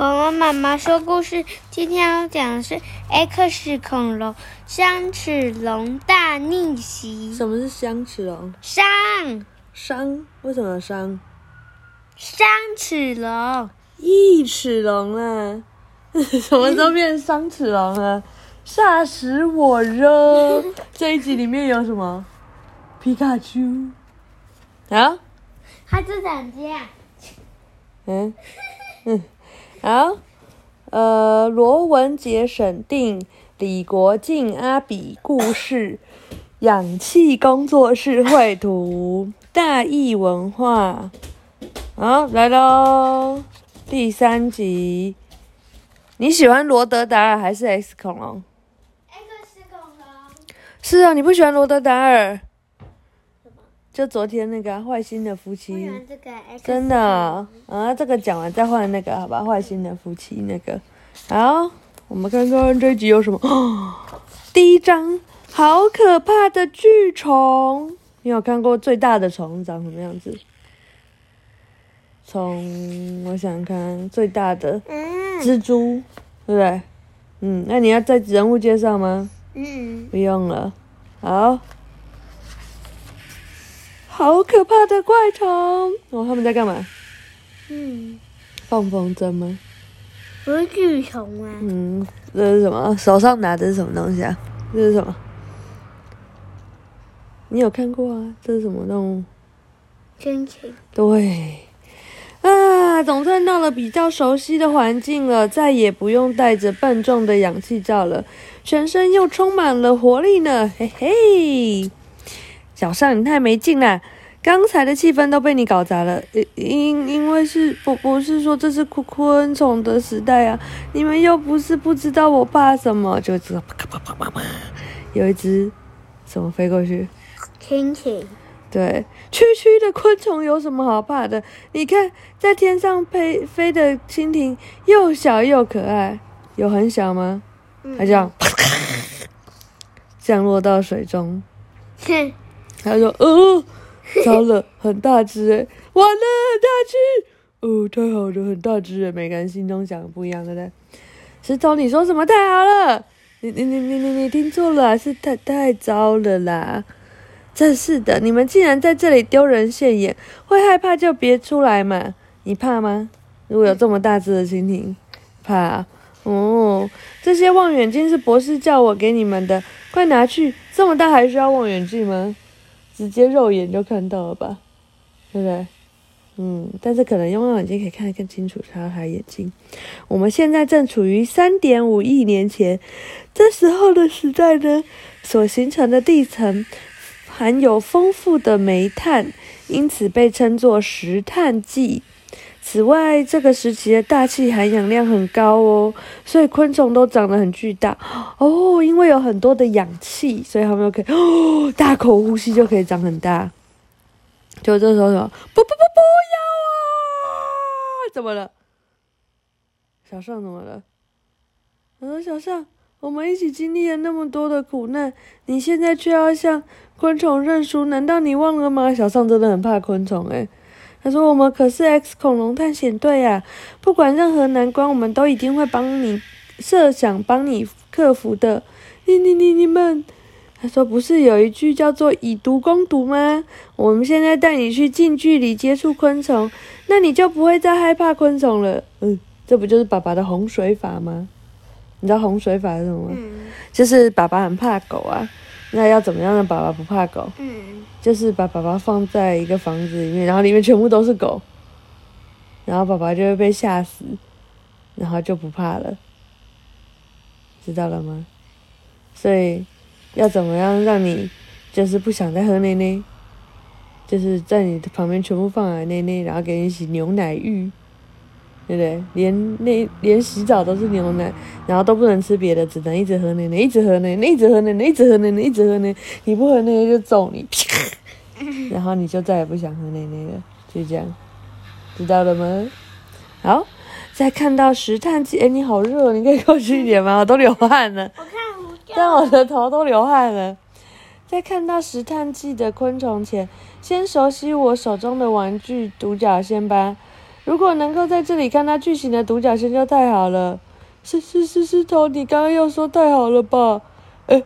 恐龙妈妈说故事，今天要讲的是 X 恐龙香齿龙大逆袭。什么是香齿龙？伤伤？为什么有伤？伤齿龙，异齿龙啊！什么时候变成伤齿龙了？吓死我了！这一集里面有什么？皮卡丘啊？它是长这样。嗯嗯，好，呃，罗文杰审定，李国敬、阿比故事，氧气工作室绘图，大义文化。好，来喽，第三集。你喜欢罗德达尔还是 X 恐龙？X 恐龙，是啊，你不喜欢罗德达尔？就昨天那个啊坏心的夫妻。真的啊啊，这个讲完再换那个，好吧？坏心的夫妻那个，好，我们看看这一集有什么。哦，第一章，好可怕的巨虫！你有看过最大的虫长什么样子？从我想想看，最大的嗯蜘蛛，对不对？嗯，那你要在人物介绍吗？嗯，不用了，好。好可怕的怪虫！哦，他们在干嘛？嗯，放风筝吗？不是巨虫啊，嗯，这是什么？手上拿的是什么东西啊？这是什么？你有看过啊？这是什么动物？亲情。对，啊，总算到了比较熟悉的环境了，再也不用带着笨重的氧气罩了，全身又充满了活力呢，嘿嘿。小尚，你太没劲啦！刚才的气氛都被你搞砸了，因因因为是不不是说这是昆昆虫的时代啊，你们又不是不知道我怕什么，就知道啪啪啪啪啪，有一只什么飞过去，蜻蜓。对，区区的昆虫有什么好怕的？你看，在天上飞飞的蜻蜓又小又可爱，有很小吗？它这样 降落到水中，哼，他说：“哦，糟了，很大只哎，完了，很大只，哦，太好了，很大只哎。”每个人心中想的不一样，对不对？石头，你说什么太好了？你你你你你你听错了，是太太糟了啦！真是的，你们竟然在这里丢人现眼，会害怕就别出来嘛。你怕吗？如果有这么大只的蜻蜓，怕啊、哦，这些望远镜是博士叫我给你们的，快拿去！这么大还需要望远镜吗？直接肉眼就看到了吧，对不对？嗯，但是可能用望远镜可以看得更清楚，它它的眼睛。我们现在正处于三点五亿年前，这时候的时代呢，所形成的地层含有丰富的煤炭，因此被称作石炭纪。此外，这个时期的大气含氧量很高哦，所以昆虫都长得很巨大哦。因为有很多的氧气，所以它们就可以哦大口呼吸就可以长很大。就这时候说不不不不要啊！怎么了？小尚怎么了？我说小尚，我们一起经历了那么多的苦难，你现在却要向昆虫认输，难道你忘了吗？小尚真的很怕昆虫诶、他说：“我们可是 X 恐龙探险队啊，不管任何难关，我们都一定会帮你设想帮你克服的。你你你你们。”他说：“不是有一句叫做‘以毒攻毒’吗？我们现在带你去近距离接触昆虫，那你就不会再害怕昆虫了。嗯，这不就是爸爸的洪水法吗？你知道洪水法是什么吗？嗯就是爸爸很怕狗啊，那要怎么样让爸爸不怕狗？嗯。就是把爸爸放在一个房子里面，然后里面全部都是狗，然后爸爸就会被吓死，然后就不怕了，知道了吗？所以要怎么样让你就是不想再喝奶奶，就是在你的旁边全部放满奶奶，然后给你洗牛奶浴，对不对？连那连洗澡都是牛奶，然后都不能吃别的，只能一直喝奶奶，一直喝奶奶，一直喝奶奶，一直喝奶奶，一直喝奶奶，你不喝奶奶就揍你，然后你就再也不想喝奶奶了，就这样，知道了吗？好，再看到石炭纪，哎，你好热，你可以过去一点吗？我都流汗了。我看不但我的头都流汗了。在看到石炭纪的昆虫前，先熟悉我手中的玩具独角仙吧。如果能够在这里看到巨型的独角仙就太好了。是是是是头，你刚刚又说太好了吧？哎，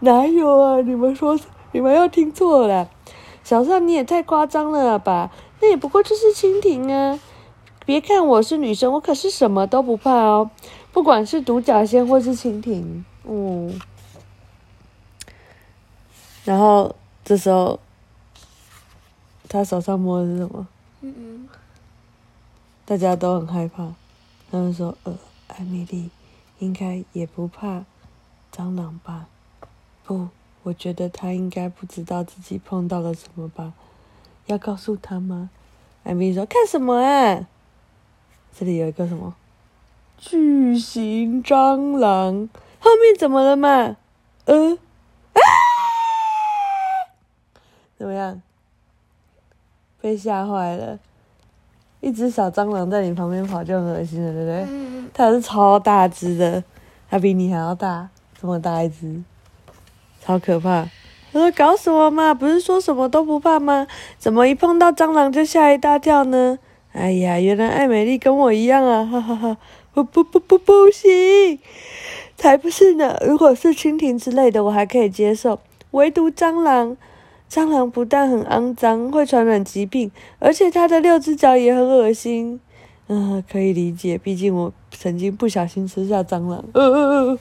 哪有啊？你们说你们又听错了。小尚你也太夸张了吧？那也不过就是蜻蜓啊！别看我是女生，我可是什么都不怕哦，不管是独角仙或是蜻蜓。嗯。然后这时候，他手上摸的是什么？嗯。大家都很害怕，他们说：“呃。”艾米丽应该也不怕蟑螂吧？不，我觉得她应该不知道自己碰到了什么吧？要告诉她吗？艾米丽说：“看什么啊？这里有一个什么巨型蟑螂？后面怎么了嘛？呃，啊！怎么样？被吓坏了。”一只小蟑螂在你旁边跑就很恶心了，对不对？它是超大只的，它比你还要大，这么大一只，超可怕。他说：“搞什么嘛？不是说什么都不怕吗？怎么一碰到蟑螂就吓一大跳呢？”哎呀，原来艾美丽跟我一样啊！哈哈哈！不不不不不行，才不是呢！如果是蜻蜓之类的，我还可以接受，唯独蟑螂。蟑螂不但很肮脏，会传染疾病，而且它的六只脚也很恶心。嗯，可以理解，毕竟我曾经不小心吃下蟑螂。呃呃呃，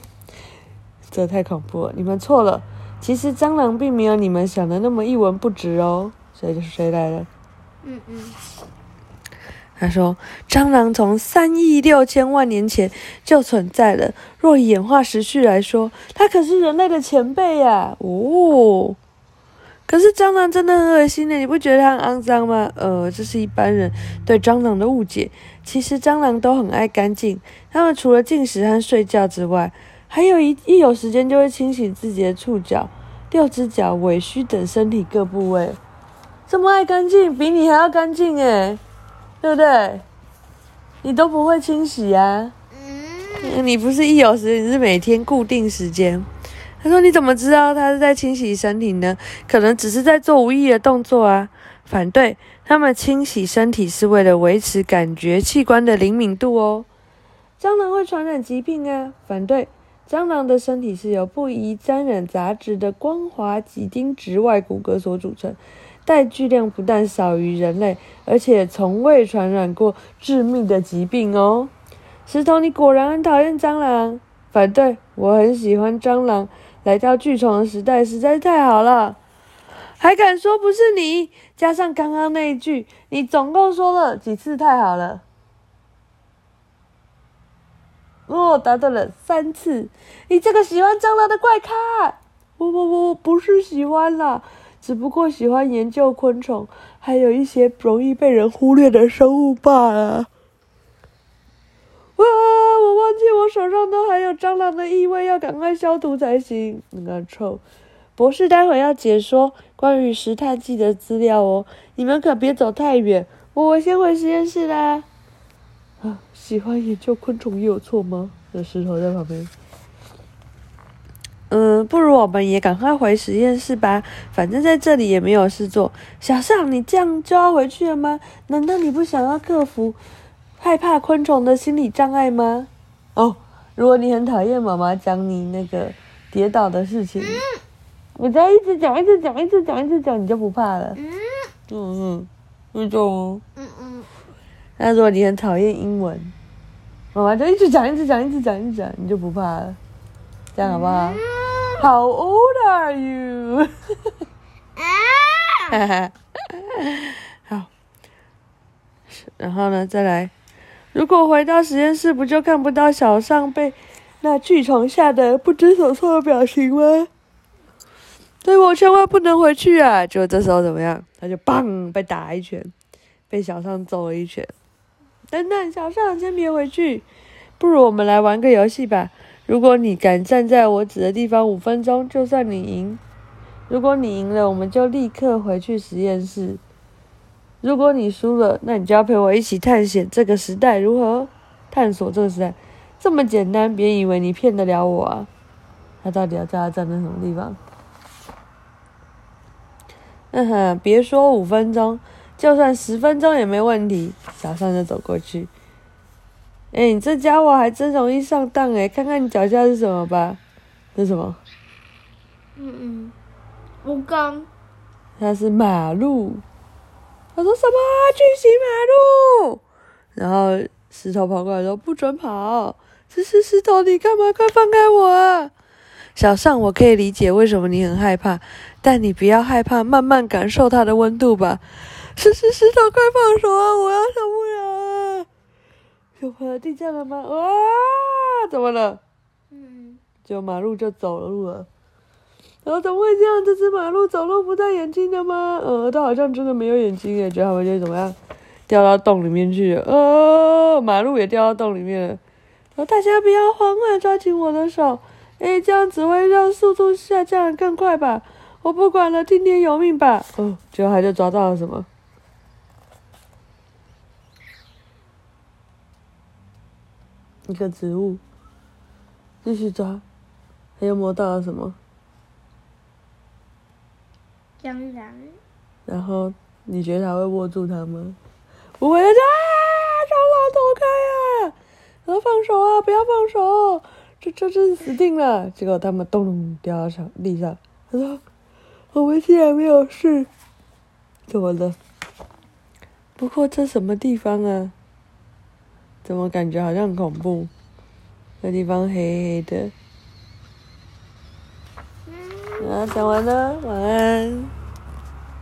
这太恐怖了！你们错了，其实蟑螂并没有你们想的那么一文不值哦。谁谁来了？嗯嗯。他说，蟑螂从三亿六千万年前就存在了。若以演化时序来说，它可是人类的前辈呀！哦。可是蟑螂真的很恶心的，你不觉得它很肮脏吗？呃，这是一般人对蟑螂的误解。其实蟑螂都很爱干净，它们除了进食和睡觉之外，还有一一有时间就会清洗自己的触角、六只脚、尾须等身体各部位。这么爱干净，比你还要干净诶，对不对？你都不会清洗呀？嗯，你不是一有时间，你是每天固定时间。他说：“你怎么知道他是在清洗身体呢？可能只是在做无意的动作啊。”反对，他们清洗身体是为了维持感觉器官的灵敏度哦。蟑螂会传染疾病啊。反对，蟑螂的身体是由不宜沾染杂质的光滑几丁质外骨骼所组成，带巨量不但少于人类，而且从未传染过致命的疾病哦。石头，你果然很讨厌蟑螂。反对，我很喜欢蟑螂。来到巨虫的时代实在是太好了，还敢说不是你？加上刚刚那一句，你总共说了几次太好了？哦，答对了三次。你这个喜欢蟑螂的怪咖！不不不，不是喜欢啦，只不过喜欢研究昆虫，还有一些容易被人忽略的生物罢了。哇！我忘记我手上都还有蟑螂的异味，要赶快消毒才行。那个臭博士，待会要解说关于石炭纪的资料哦，你们可别走太远。我先回实验室啦。啊，喜欢研究昆虫也有错吗？有石头在旁边。嗯，不如我们也赶快回实验室吧，反正在这里也没有事做。小尚，你这样就要回去了吗？难道你不想要克服？害怕昆虫的心理障碍吗？哦，如果你很讨厌妈妈讲你那个跌倒的事情，我再一直讲，一直讲，一直讲，一直讲，你就不怕了。嗯嗯，那种。嗯嗯。那如果你很讨厌英文，妈妈就一直讲，一直讲，一直讲，一直讲，你就不怕了。这样好不好？How old are you？哈哈。好。然后呢，再来。如果回到实验室，不就看不到小尚被那巨虫吓得不知所措的表情吗？所以我千万不能回去啊！就这时候怎么样？他就砰被打一拳，被小尚揍了一拳。等等，小尚先别回去，不如我们来玩个游戏吧。如果你敢站在我指的地方五分钟，就算你赢。如果你赢了，我们就立刻回去实验室。如果你输了，那你就要陪我一起探险这个时代如何？探索这个时代这么简单，别以为你骗得了我啊！他到底要叫他站在什么地方？嗯哼，别说五分钟，就算十分钟也没问题。小尚就走过去，哎，你这家伙还真容易上当哎！看看你脚下是什么吧？是什么？嗯嗯，吴刚。它是马路。他说什么？巨型马路？然后石头跑过来说：“不准跑！”这是石头，你干嘛？快放开我啊！小尚，我可以理解为什么你很害怕，但你不要害怕，慢慢感受它的温度吧。是是石头，快放手啊！我要受不了啊！就跑到地震了吗？哇！怎么了？嗯，就马路就走了路了。然后怎么会这样？这只马路走路不带眼睛的吗？呃，它好像真的没有眼睛耶，觉得它会怎么样？掉到洞里面去了。呃，马路也掉到洞里面了。然后大家不要慌啊，抓紧我的手。哎，这样只会让速度下降更快吧？我不管了，听天由命吧。哦，最后还是抓到了什么？一个植物。继续抓，还有摸到了什么？蟑螂，然后你觉得他会握住它吗？不会的！蟑螂躲开啊！然后放手啊！不要放手！这这真死定了！结果他们咚掉到上地上。他说：“我们竟然没有事，怎么了？不过这什么地方啊？怎么感觉好像很恐怖？那地方黑黑的。”讲完了，晚安。